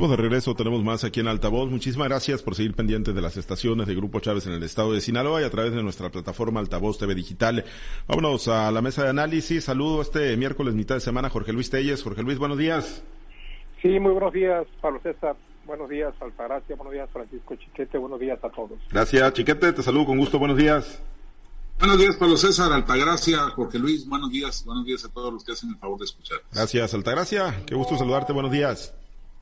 Estamos de regreso, tenemos más aquí en Altavoz. Muchísimas gracias por seguir pendientes de las estaciones de Grupo Chávez en el estado de Sinaloa y a través de nuestra plataforma Altavoz TV Digital. Vámonos a la mesa de análisis. Saludo este miércoles, mitad de semana, Jorge Luis Telles. Jorge Luis, buenos días. Sí, muy buenos días, Pablo César. Buenos días, Altagracia. Buenos días, Francisco Chiquete. Buenos días a todos. Gracias, Chiquete. Te saludo con gusto. Buenos días. Buenos días, Pablo César, Altagracia, Jorge Luis. Buenos días, buenos días a todos los que hacen el favor de escuchar. Gracias, Altagracia. Qué gusto saludarte. Buenos días.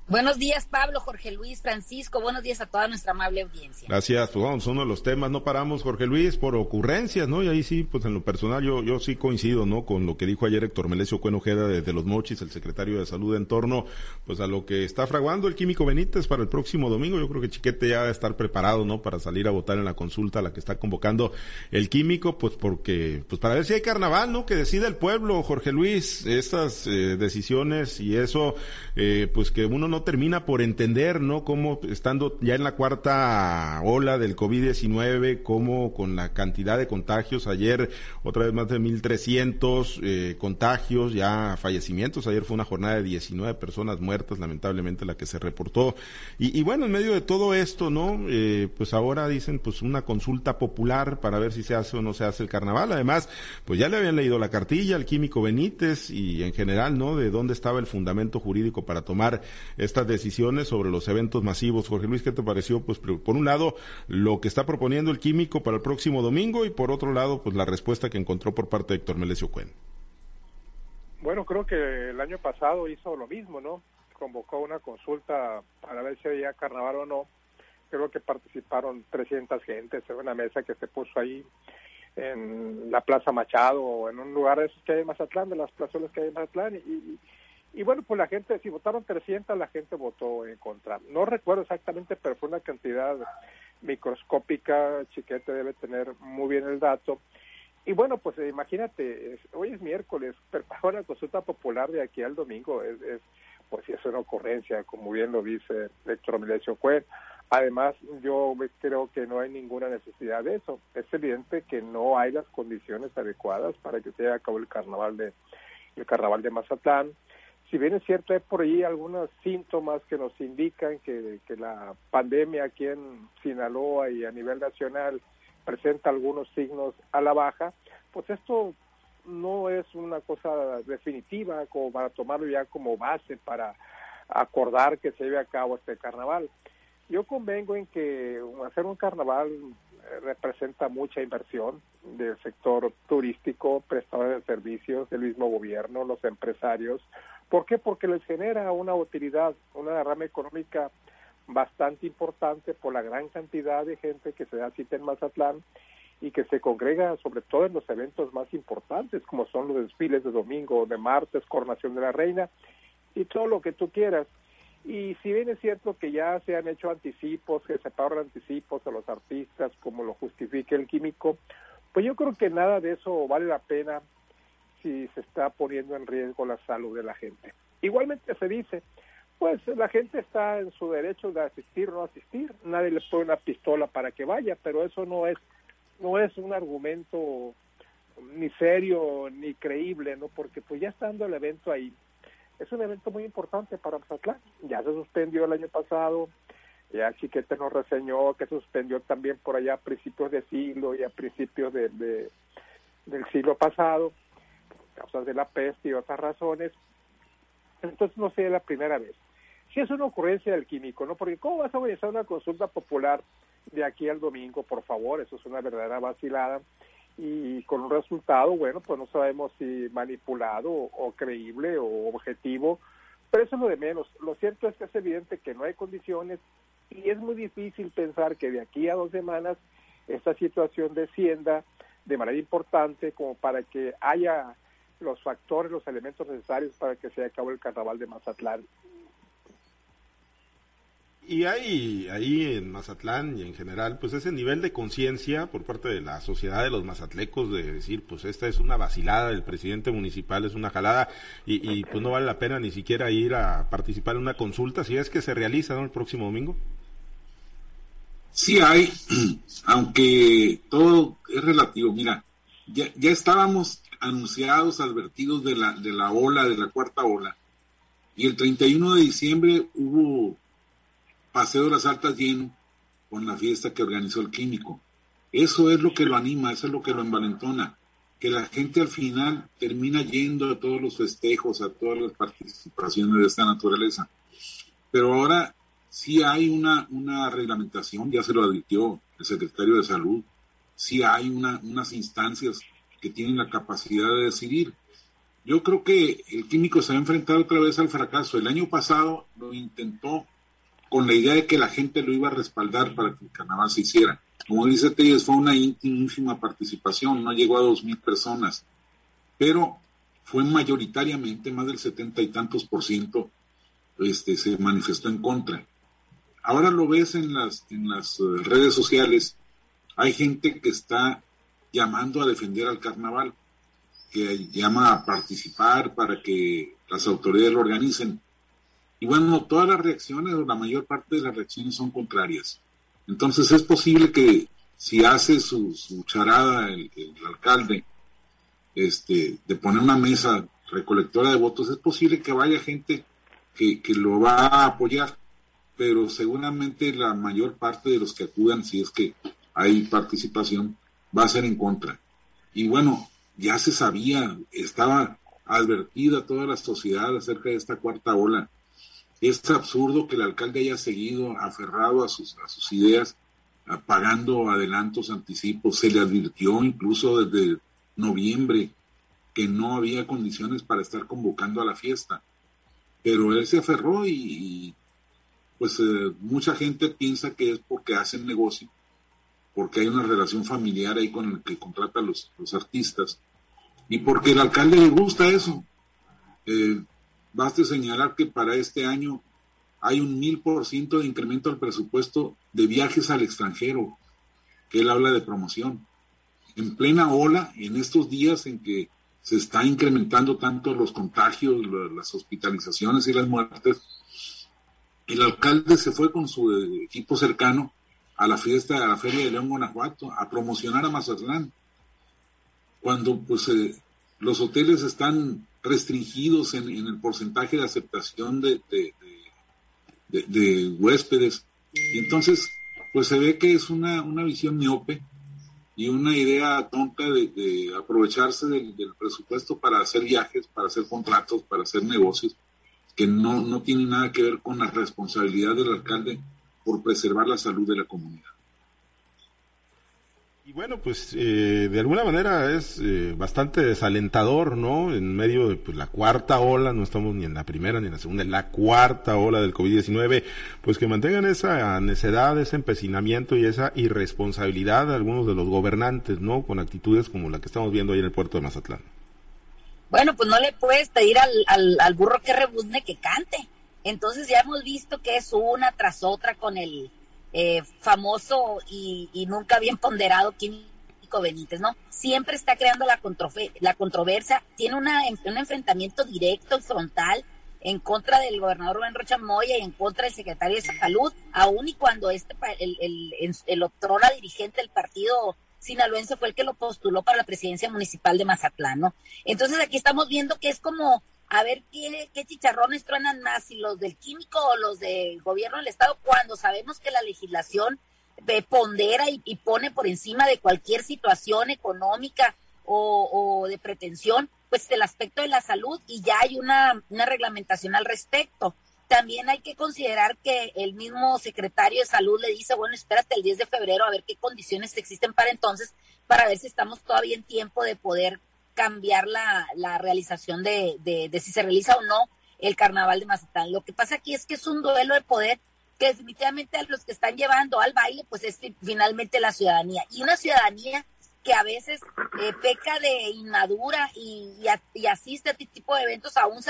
Buenos días, Pablo, Jorge Luis, Francisco. Buenos días a toda nuestra amable audiencia. Gracias. Pues vamos, uno de los temas, no paramos, Jorge Luis, por ocurrencias, ¿no? Y ahí sí, pues en lo personal yo, yo sí coincido, ¿no? Con lo que dijo ayer Héctor Melesio Cuenojeda de, Los Mochis, el secretario de Salud, en torno, pues a lo que está fraguando el químico Benítez para el próximo domingo. Yo creo que Chiquete ya debe estar preparado, ¿no? Para salir a votar en la consulta a la que está convocando el químico, pues porque, pues para ver si hay carnaval, ¿no? Que decida el pueblo, Jorge Luis, estas eh, decisiones y eso, eh, pues que uno no termina por entender entender, ¿no? Cómo estando ya en la cuarta ola del COVID-19, cómo con la cantidad de contagios, ayer otra vez más de 1.300 eh, contagios, ya fallecimientos, ayer fue una jornada de 19 personas muertas, lamentablemente la que se reportó. Y, bueno, en medio de todo esto, ¿no? Eh, pues ahora dicen, pues una consulta popular para ver si se hace o no se hace el carnaval. Además, pues ya le habían leído la cartilla al químico Benítez y en general, ¿no? De dónde estaba el fundamento jurídico para tomar estas decisiones sobre los eventos masivos. Jorge Luis, ¿qué te pareció? Pues por un lado, lo que está proponiendo el químico para el próximo domingo y por otro lado, pues la respuesta que encontró por parte de Héctor Melesio Cuen. Bueno, creo que el año pasado hizo lo mismo, ¿no? Convocó una consulta para ver si había carnaval o no. Creo que participaron 300 gentes en una mesa que se puso ahí en la Plaza Machado o en un lugar de esos que hay en Mazatlán, de las plazuelas que hay en Mazatlán, y, y bueno, pues la gente, si votaron 300, la gente votó en contra. No recuerdo exactamente, pero fue una cantidad microscópica, Chiquete debe tener muy bien el dato. Y bueno, pues imagínate, hoy es miércoles, pero una consulta popular de aquí al domingo es, es pues si es una ocurrencia, como bien lo dice Héctor Emilio Cuen. Además, yo creo que no hay ninguna necesidad de eso. Es evidente que no hay las condiciones adecuadas para que se lleve a cabo el carnaval de el carnaval de Mazatlán si bien es cierto, hay por ahí algunos síntomas que nos indican que, la pandemia aquí en Sinaloa y a nivel nacional presenta algunos signos a la baja, pues esto no es una cosa definitiva como para tomarlo ya como base para acordar que se lleve a cabo este carnaval. Yo convengo en que hacer un carnaval eh, representa mucha inversión del sector turístico, prestadores de servicios, del mismo gobierno, los empresarios, ¿Por qué? Porque les genera una utilidad, una derrama económica bastante importante por la gran cantidad de gente que se da cita en Mazatlán y que se congrega sobre todo en los eventos más importantes como son los desfiles de domingo, de martes, coronación de la reina y todo lo que tú quieras. Y si bien es cierto que ya se han hecho anticipos, que se pagan anticipos a los artistas como lo justifique el químico, pues yo creo que nada de eso vale la pena si se está poniendo en riesgo la salud de la gente. Igualmente se dice, pues la gente está en su derecho de asistir o no asistir, nadie le pone una pistola para que vaya, pero eso no es no es un argumento ni serio ni creíble, ¿no? Porque pues ya estando el evento ahí, es un evento muy importante para Mazatlán. Ya se suspendió el año pasado, ya Chiquete nos reseñó que se suspendió también por allá a principios de siglo y a principios de, del siglo pasado causas de la peste y otras razones. Entonces no sería la primera vez. Si es una ocurrencia del químico, ¿no? Porque ¿cómo vas a organizar una consulta popular de aquí al domingo, por favor? Eso es una verdadera vacilada. Y con un resultado, bueno, pues no sabemos si manipulado o, creíble o objetivo, pero eso es lo de menos. Lo cierto es que es evidente que no hay condiciones y es muy difícil pensar que de aquí a dos semanas esta situación descienda de manera importante como para que haya los factores, los elementos necesarios para que se acabe el carnaval de Mazatlán. Y hay ahí en Mazatlán y en general, pues ese nivel de conciencia por parte de la sociedad de los mazatlecos de decir, pues esta es una vacilada del presidente municipal, es una jalada y, pues no vale la pena ni siquiera ir a participar en una consulta si es que se realiza ¿no? el próximo domingo. Sí hay, aunque todo es relativo. Mira, ya, ya estábamos anunciados, advertidos de la, de la ola, de la cuarta ola. Y el 31 de diciembre hubo Paseo de las Altas lleno con la fiesta que organizó el químico. Eso es lo que lo anima, eso es lo que lo envalentona, que la gente al final termina yendo a todos los festejos, a todas las participaciones de esta naturaleza. Pero ahora sí hay una, una reglamentación, ya se lo advirtió el secretario de Salud, sí hay una, unas instancias que tienen la capacidad de decidir. Yo creo que el químico se va a enfrentar otra vez al fracaso. El año pasado lo intentó con la idea de que la gente lo iba a respaldar para que el carnaval se hiciera. Como dice Telles, fue una ínfima participación, no llegó a dos mil personas, pero fue mayoritariamente, más del setenta y tantos por ciento, este, se manifestó en contra. Ahora lo ves en las, en las eh, redes sociales, hay gente que está llamando a defender al carnaval, que llama a participar para que las autoridades lo organicen. Y bueno, todas las reacciones o la mayor parte de las reacciones son contrarias. Entonces es posible que si hace su, charada el, alcalde este, de poner una mesa recolectora de votos, es posible que vaya gente que, que lo va a apoyar, pero seguramente la mayor parte de los que acudan, si es que hay participación, va a ser en contra. Y bueno, ya se sabía, estaba advertida toda la sociedad acerca de esta cuarta ola es absurdo que el alcalde haya seguido aferrado a sus, a sus ideas, pagando adelantos, anticipos. Se le advirtió incluso desde noviembre que no había condiciones para estar convocando a la fiesta. Pero él se aferró y, pues eh, mucha gente piensa que es porque hacen negocio, porque hay una relación familiar ahí con el que contrata los, los artistas y porque el alcalde le gusta eso. Eh, Baste señalar que para este año hay un mil por ciento de incremento al presupuesto de viajes al extranjero, que él habla de promoción. En plena ola, en estos días en que se está incrementando tanto los contagios, las hospitalizaciones y las muertes, el alcalde se fue con su equipo cercano a la fiesta, a la Feria de León, Guanajuato, a promocionar a Mazatlán. Cuando pues eh, los hoteles están restringidos en, el porcentaje de aceptación de, de, huéspedes. Y entonces, pues se ve que es una, una visión miope y una idea tonta de, aprovecharse del, presupuesto para hacer viajes, para hacer contratos, para hacer negocios, que no, no tiene nada que ver con la responsabilidad del alcalde por preservar la salud de la comunidad. Y bueno, pues eh, de alguna manera es eh, bastante desalentador, ¿no? En medio de pues, la cuarta ola, no estamos ni en la primera ni en la segunda, en la cuarta ola del COVID-19, pues que mantengan esa necedad, ese empecinamiento y esa irresponsabilidad de algunos de los gobernantes, ¿no? Con actitudes como la que estamos viendo ahí en el puerto de Mazatlán. Bueno, pues no le puedes pedir al, al, al burro que rebuzne que cante. Entonces ya hemos visto que es una tras otra con el eh, famoso y, nunca bien ponderado Químico Benítez, ¿no? Siempre está creando la, la controversia, tiene una, un enfrentamiento directo y frontal en contra del gobernador Rubén Rocha Moya y en contra del secretario de Salud, aun y cuando este el, el, el, dirigente del partido sinaloense fue el que lo postuló para la presidencia municipal de Mazatlán, ¿no? Entonces aquí estamos viendo que es como a ver qué, chicharrones truenan más, si los del químico o los del gobierno del Estado, cuando sabemos que la legislación pondera y, pone por encima de cualquier situación económica o, de pretensión, pues el aspecto de la salud y ya hay una, una reglamentación al respecto. También hay que considerar que el mismo secretario de salud le dice, bueno, espérate el 10 de febrero a ver qué condiciones existen para entonces, para ver si estamos todavía en tiempo de poder cambiar la, la realización de, de, si se realiza o no el carnaval de Mazatlán. Lo que pasa aquí es que es un duelo de poder que definitivamente a los que están llevando al baile, pues es finalmente la ciudadanía. Y una ciudadanía que a veces eh, peca de inmadura y, asiste a este tipo de eventos aún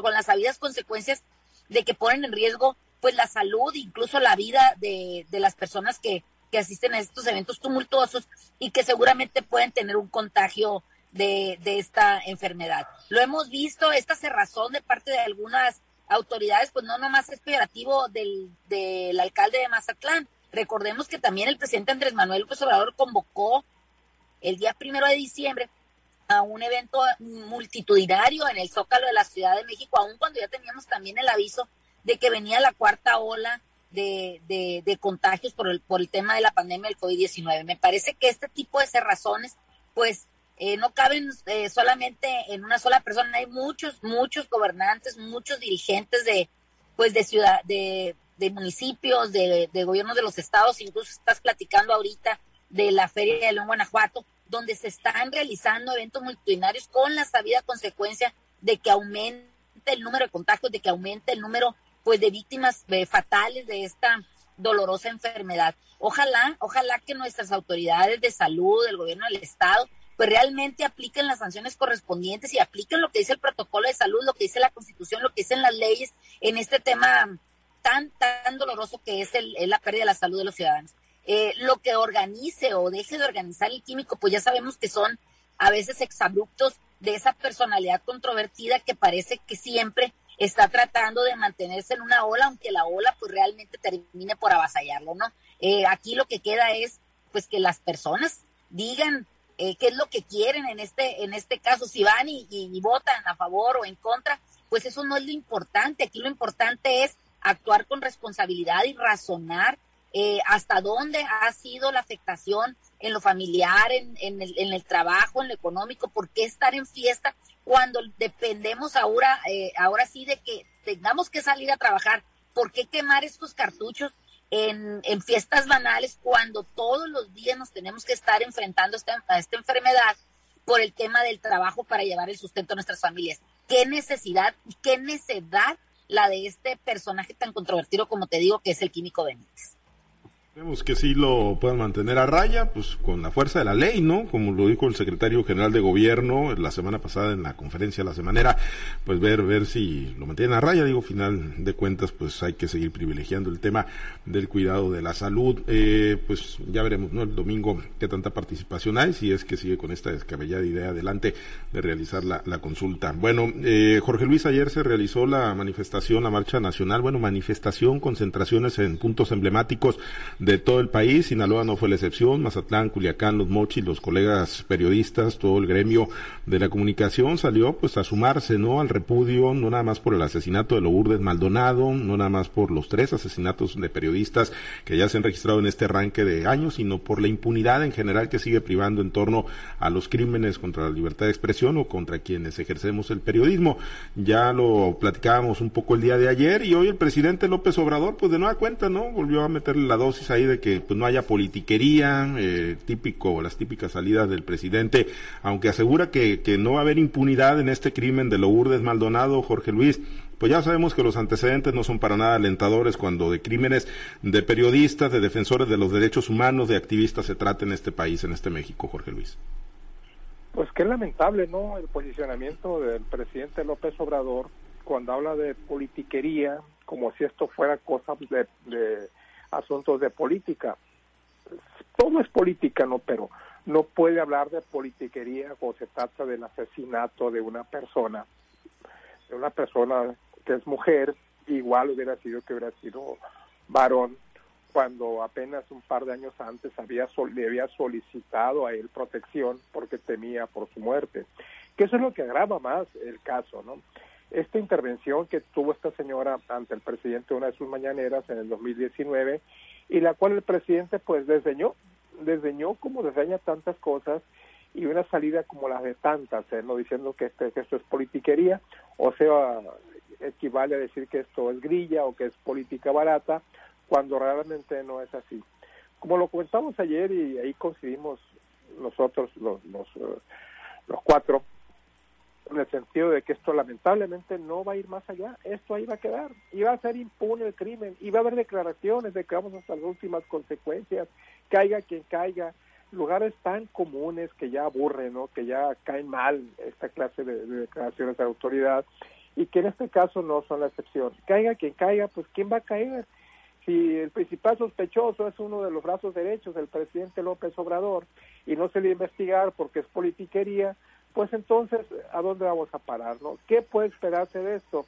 con las sabidas consecuencias de que ponen en riesgo pues la salud, incluso la vida de, de las personas que, que asisten a estos eventos tumultuosos y que seguramente pueden tener un contagio de, de esta enfermedad. Lo hemos visto, esta cerrazón de parte de algunas autoridades, pues no nomás es peyorativo del, del alcalde de Mazatlán. Recordemos que también el presidente Andrés Manuel López Obrador convocó el día primero de diciembre a un evento multitudinario en el Zócalo de la Ciudad de México, aun cuando ya teníamos también el aviso de que venía la cuarta ola de, de, contagios por el, por el tema de la pandemia del COVID-19. Me parece que este tipo de razones, pues, eh, no caben eh, solamente en una sola persona. Hay muchos, muchos gobernantes, muchos dirigentes de, pues, de ciudad, de, municipios, de, de gobiernos de los estados. Incluso estás platicando ahorita de la Feria de León, Guanajuato, donde se están realizando eventos multitudinarios con la sabida consecuencia de que aumente el número de contagios, de que aumente el número pues de víctimas eh, fatales de esta dolorosa enfermedad. Ojalá, ojalá que nuestras autoridades de salud, el gobierno del estado, pues realmente apliquen las sanciones correspondientes y apliquen lo que dice el protocolo de salud, lo que dice la constitución, lo que dicen las leyes en este tema tan, tan doloroso que es, el, la pérdida de la salud de los ciudadanos. Eh, lo que organice o deje de organizar el químico, pues ya sabemos que son a veces exabruptos de esa personalidad controvertida que parece que siempre está tratando de mantenerse en una ola, aunque la ola pues realmente termine por avasallarlo, ¿no? Eh, aquí lo que queda es pues que las personas digan eh, qué es lo que quieren en este, en este caso, si van y, votan a favor o en contra, pues eso no es lo importante, aquí lo importante es actuar con responsabilidad y razonar eh, hasta dónde ha sido la afectación en lo familiar, en, el, en el trabajo, en lo económico, por qué estar en fiesta cuando dependemos ahora, eh, ahora sí de que tengamos que salir a trabajar, ¿por qué quemar estos cartuchos en, en fiestas banales cuando todos los días nos tenemos que estar enfrentando esta, a esta enfermedad por el tema del trabajo para llevar el sustento a nuestras familias? ¿Qué necesidad y qué necesidad la de este personaje tan controvertido como te digo que es el químico Benítez? Vemos que sí lo puedan mantener a raya, pues con la fuerza de la ley, ¿no? Como lo dijo el secretario general de gobierno la semana pasada en la conferencia la semanera, pues ver, ver si lo mantienen a raya, digo, final de cuentas, pues hay que seguir privilegiando el tema del cuidado de la salud. Eh, pues ya veremos, ¿no? El domingo qué tanta participación hay, si es que sigue con esta descabellada idea adelante de realizar la, la consulta. Bueno, eh, Jorge Luis, ayer se realizó la manifestación, la marcha nacional, bueno, manifestación, concentraciones en puntos emblemáticos de todo el país. Sinaloa no fue la excepción. Mazatlán, Culiacán, Los Mochis, los colegas periodistas, todo el gremio de la comunicación salió pues a sumarse, ¿no? Al repudio, no nada más por el asesinato de Lourdes Maldonado, no nada más por los tres asesinatos de periodistas que ya se han registrado en este arranque de años, sino por la impunidad en general que sigue privando en torno a los crímenes contra la libertad de expresión o contra quienes ejercemos el periodismo. Ya lo platicábamos un poco el día de ayer y hoy el presidente López Obrador, pues de nueva cuenta, ¿no? Volvió a meterle la dosis ahí de que pues no haya politiquería, eh, típico, las típicas salidas del presidente, aunque asegura que, que no va a haber impunidad en este crimen de Lourdes Maldonado, Jorge Luis, pues ya sabemos que los antecedentes no son para nada alentadores cuando de crímenes de periodistas, de defensores de los derechos humanos, de activistas se trata en este país, en este México, Jorge Luis. Pues qué lamentable, ¿no? El posicionamiento del presidente López Obrador cuando habla de politiquería, como si esto fuera cosa de, de asuntos de política. Todo es política, ¿no? Pero no puede hablar de politiquería o se trata del asesinato de una persona, de una persona que es mujer, igual hubiera sido que hubiera sido varón, cuando apenas un par de años antes había le había solicitado a él protección porque temía por su muerte. Que eso es lo que agrava más el caso, ¿no? Esta intervención que tuvo esta señora ante el presidente una de sus mañaneras en el 2019 y la cual el presidente pues desdeñó, desdeñó como desdeña tantas cosas y una salida como la de tantas, ¿eh? no diciendo que, este, que esto es politiquería, o sea, equivale a decir que esto es grilla o que es política barata, cuando realmente no es así. Como lo comentamos ayer y ahí coincidimos nosotros los, los, eh, los cuatro, en el sentido de que esto lamentablemente no va a ir más allá, esto ahí va a quedar, y va a ser impune el crimen, y va a haber declaraciones de que vamos hasta las últimas consecuencias, caiga quien caiga, lugares tan comunes que ya aburren, ¿no? que ya caen mal esta clase de, declaraciones de autoridad, y que en este caso no son la excepción. Caiga quien caiga, pues ¿quién va a caer? Si el principal sospechoso es uno de los brazos derechos del presidente López Obrador y no se le va a investigar porque es politiquería, pues entonces, ¿a dónde vamos a parar? No? ¿Qué puede esperarse de esto?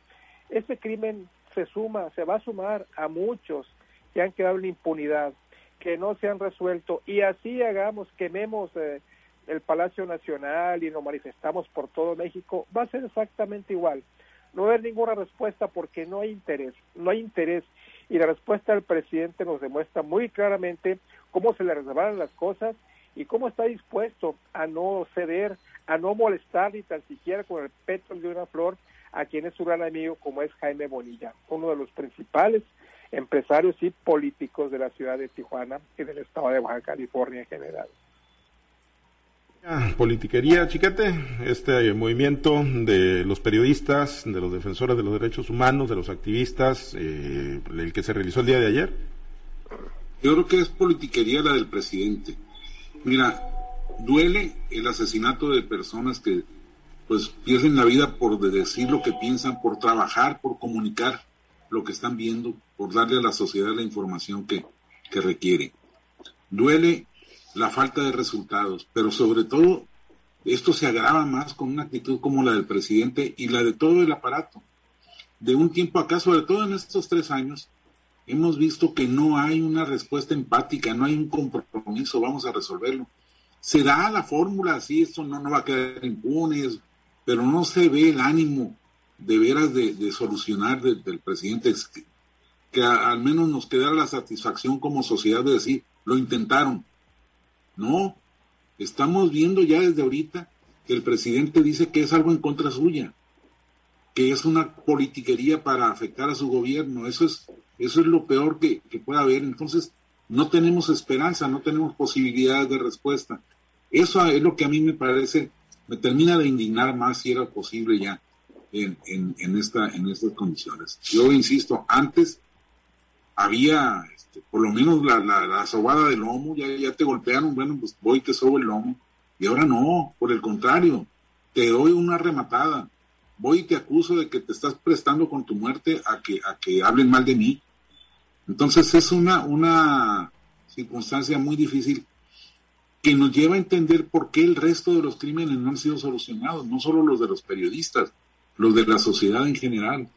Este crimen se suma, se va a sumar a muchos que han quedado en impunidad, que no se han resuelto, y así hagamos, quememos eh, el Palacio Nacional y nos manifestamos por todo México, va a ser exactamente igual. no va a haber ninguna respuesta porque no hay interés, no hay interés. Y la respuesta del presidente nos demuestra muy claramente cómo se le reservaron las cosas y cómo está dispuesto a no ceder, a no molestar ni tan siquiera con el pétalo de una flor a quien es su gran amigo como es Jaime Bonilla, uno de los principales empresarios y políticos de la ciudad de Tijuana y del estado de Baja California en general. Ah, politiquería, chiquete, este movimiento de los periodistas, de los defensores de los derechos humanos, de los activistas, eh, el que se realizó el día de ayer. Yo creo que es politiquería la del presidente. Mira, duele el asesinato de personas que pues pierden la vida por decir lo que piensan, por trabajar, por comunicar lo que están viendo, por darle a la sociedad la información que, que requiere. Duele la falta de resultados, pero sobre todo esto se agrava más con una actitud como la del presidente y la de todo el aparato. De un tiempo acá, sobre todo en estos tres años, hemos visto que no hay una respuesta empática, no hay un compromiso, vamos a resolverlo. Se da la fórmula, así, esto no, no va a quedar impune, pero no se ve el ánimo de veras de, solucionar del presidente, que, al menos nos quedara la satisfacción como sociedad de decir, lo intentaron. No, estamos viendo ya desde ahorita que el presidente dice que es algo en contra suya, que es una politiquería para afectar a su gobierno. Eso es, eso es lo peor que, que pueda haber. Entonces, no tenemos esperanza, no tenemos posibilidades de respuesta. Eso es lo que a mí me parece, me termina de indignar más si era posible ya en, en, esta, en estas condiciones. Yo insisto, antes había este, por lo menos la, la, sobada del lomo, ya, ya te golpearon, bueno, pues voy y te sobo el lomo. Y ahora no, por el contrario, te doy una rematada. Voy y te acuso de que te estás prestando con tu muerte a que, a que hablen mal de mí. Entonces es una, una circunstancia muy difícil que nos lleva a entender por qué el resto de los crímenes no han sido solucionados, no solo los de los periodistas, los de la sociedad en general.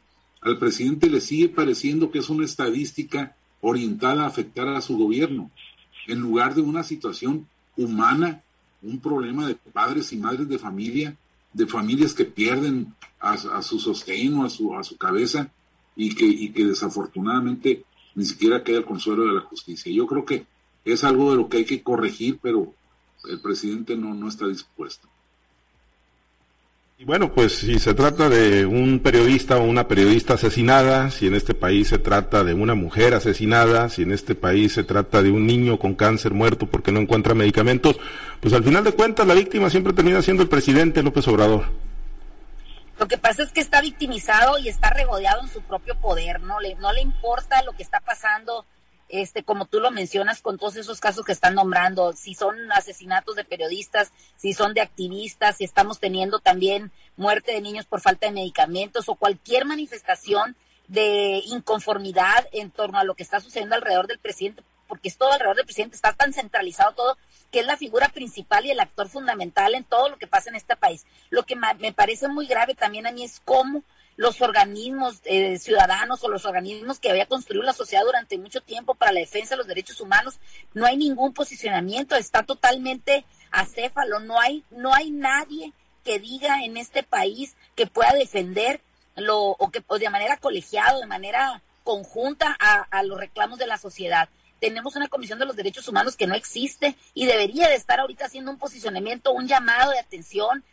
Al presidente le sigue pareciendo que es una estadística orientada a afectar a su gobierno, en lugar de una situación humana, un problema de padres y madres de familia, de familias que pierden a, su sostén o a su, a su cabeza y que, y que desafortunadamente ni siquiera queda el consuelo de la justicia. Yo creo que es algo de lo que hay que corregir, pero el presidente no, no está dispuesto. Y bueno, pues si se trata de un periodista o una periodista asesinada, si en este país se trata de una mujer asesinada, si en este país se trata de un niño con cáncer muerto porque no encuentra medicamentos, pues al final de cuentas la víctima siempre termina siendo el presidente López Obrador. Lo que pasa es que está victimizado y está regodeado en su propio poder, no le, no le importa lo que está pasando este, como tú lo mencionas, con todos esos casos que están nombrando, si son asesinatos de periodistas, si son de activistas, si estamos teniendo también muerte de niños por falta de medicamentos o cualquier manifestación de inconformidad en torno a lo que está sucediendo alrededor del presidente, porque es todo alrededor del presidente, está tan centralizado todo, que es la figura principal y el actor fundamental en todo lo que pasa en este país. Lo que me parece muy grave también a mí es cómo los organismos eh, ciudadanos o los organismos que había construido la sociedad durante mucho tiempo para la defensa de los derechos humanos, no hay ningún posicionamiento, está totalmente acéfalo, no hay, no hay nadie que diga en este país que pueda defender lo, o que o de manera colegiada, de manera conjunta a, a los reclamos de la sociedad. Tenemos una comisión de los derechos humanos que no existe y debería de estar ahorita haciendo un posicionamiento, un llamado de atención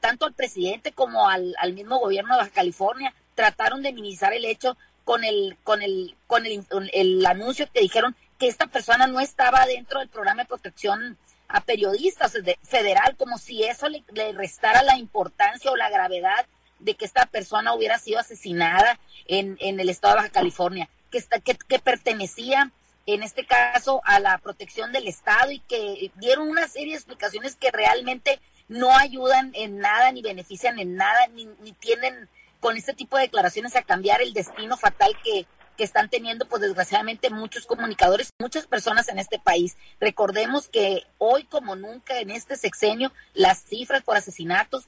tanto al presidente como al, mismo gobierno de Baja California trataron de minimizar el hecho con el con el con el, el anuncio que dijeron que esta persona no estaba dentro del programa de protección a periodistas federal como si eso le, restara la importancia o la gravedad de que esta persona hubiera sido asesinada en, en el estado de Baja California, que, está, que, que pertenecía en este caso a la protección del Estado y que dieron una serie de explicaciones que realmente no ayudan en nada ni benefician en nada ni, ni tienen con este tipo de declaraciones a cambiar el destino fatal que, que están teniendo, pues desgraciadamente muchos comunicadores, muchas personas en este país. Recordemos que hoy como nunca en este sexenio las cifras por asesinatos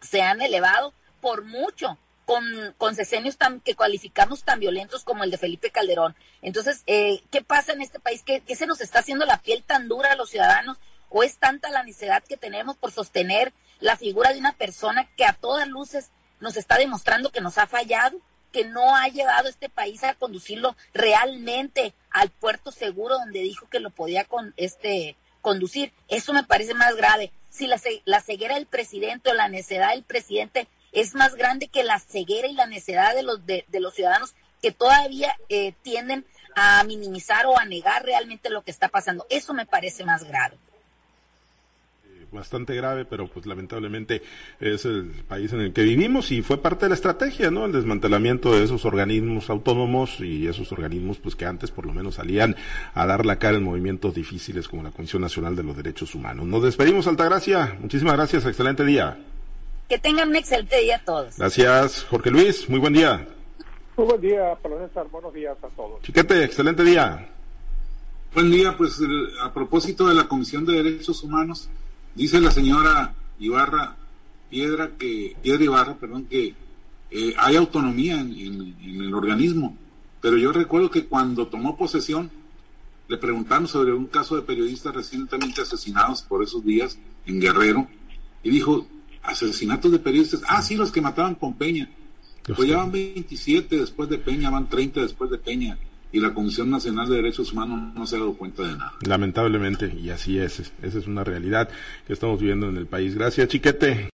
se han elevado por mucho con, con sexenios tan, que cualificamos tan violentos como el de Felipe Calderón. Entonces, eh, ¿qué pasa en este país? ¿Qué, ¿Qué se nos está haciendo la piel tan dura a los ciudadanos? ¿O es tanta la necesidad que tenemos por sostener la figura de una persona que a todas luces nos está demostrando que nos ha fallado, que no ha llevado este país a conducirlo realmente al puerto seguro donde dijo que lo podía con este conducir. Eso me parece más grave. Si la, la ceguera del presidente o la necedad del presidente es más grande que la ceguera y la necedad de los de, los ciudadanos que todavía eh, tienden a minimizar o a negar realmente lo que está pasando. Eso me parece más grave bastante grave, pero pues lamentablemente es el país en el que vivimos y fue parte de la estrategia, ¿no? El desmantelamiento de esos organismos autónomos y esos organismos pues que antes por lo menos salían a dar la cara en movimientos difíciles como la Comisión Nacional de los Derechos Humanos. Nos despedimos, Altagracia. Muchísimas gracias, excelente día. Que tengan un excelente día a todos. Gracias, Jorge Luis. Muy buen día. Muy buen día, Pablo César. Buenos días a todos. Chiquete, excelente día. Buen día, pues a propósito de la Comisión de Derechos Humanos, Dice la señora Ibarra, Piedra, que, Piedra Ibarra, perdón, que eh, hay autonomía en, el organismo. Pero yo recuerdo que cuando tomó posesión, le preguntaron sobre un caso de periodistas recientemente asesinados por esos días en Guerrero, y dijo, asesinatos de periodistas, ah, sí, los que mataban con Peña. Pues ya van 27 después de Peña, van 30 después de Peña y la Comisión Nacional de Derechos Humanos no se ha dado cuenta de nada. Lamentablemente, y así es, esa es una realidad que estamos viviendo en el país. Gracias, Chiquete.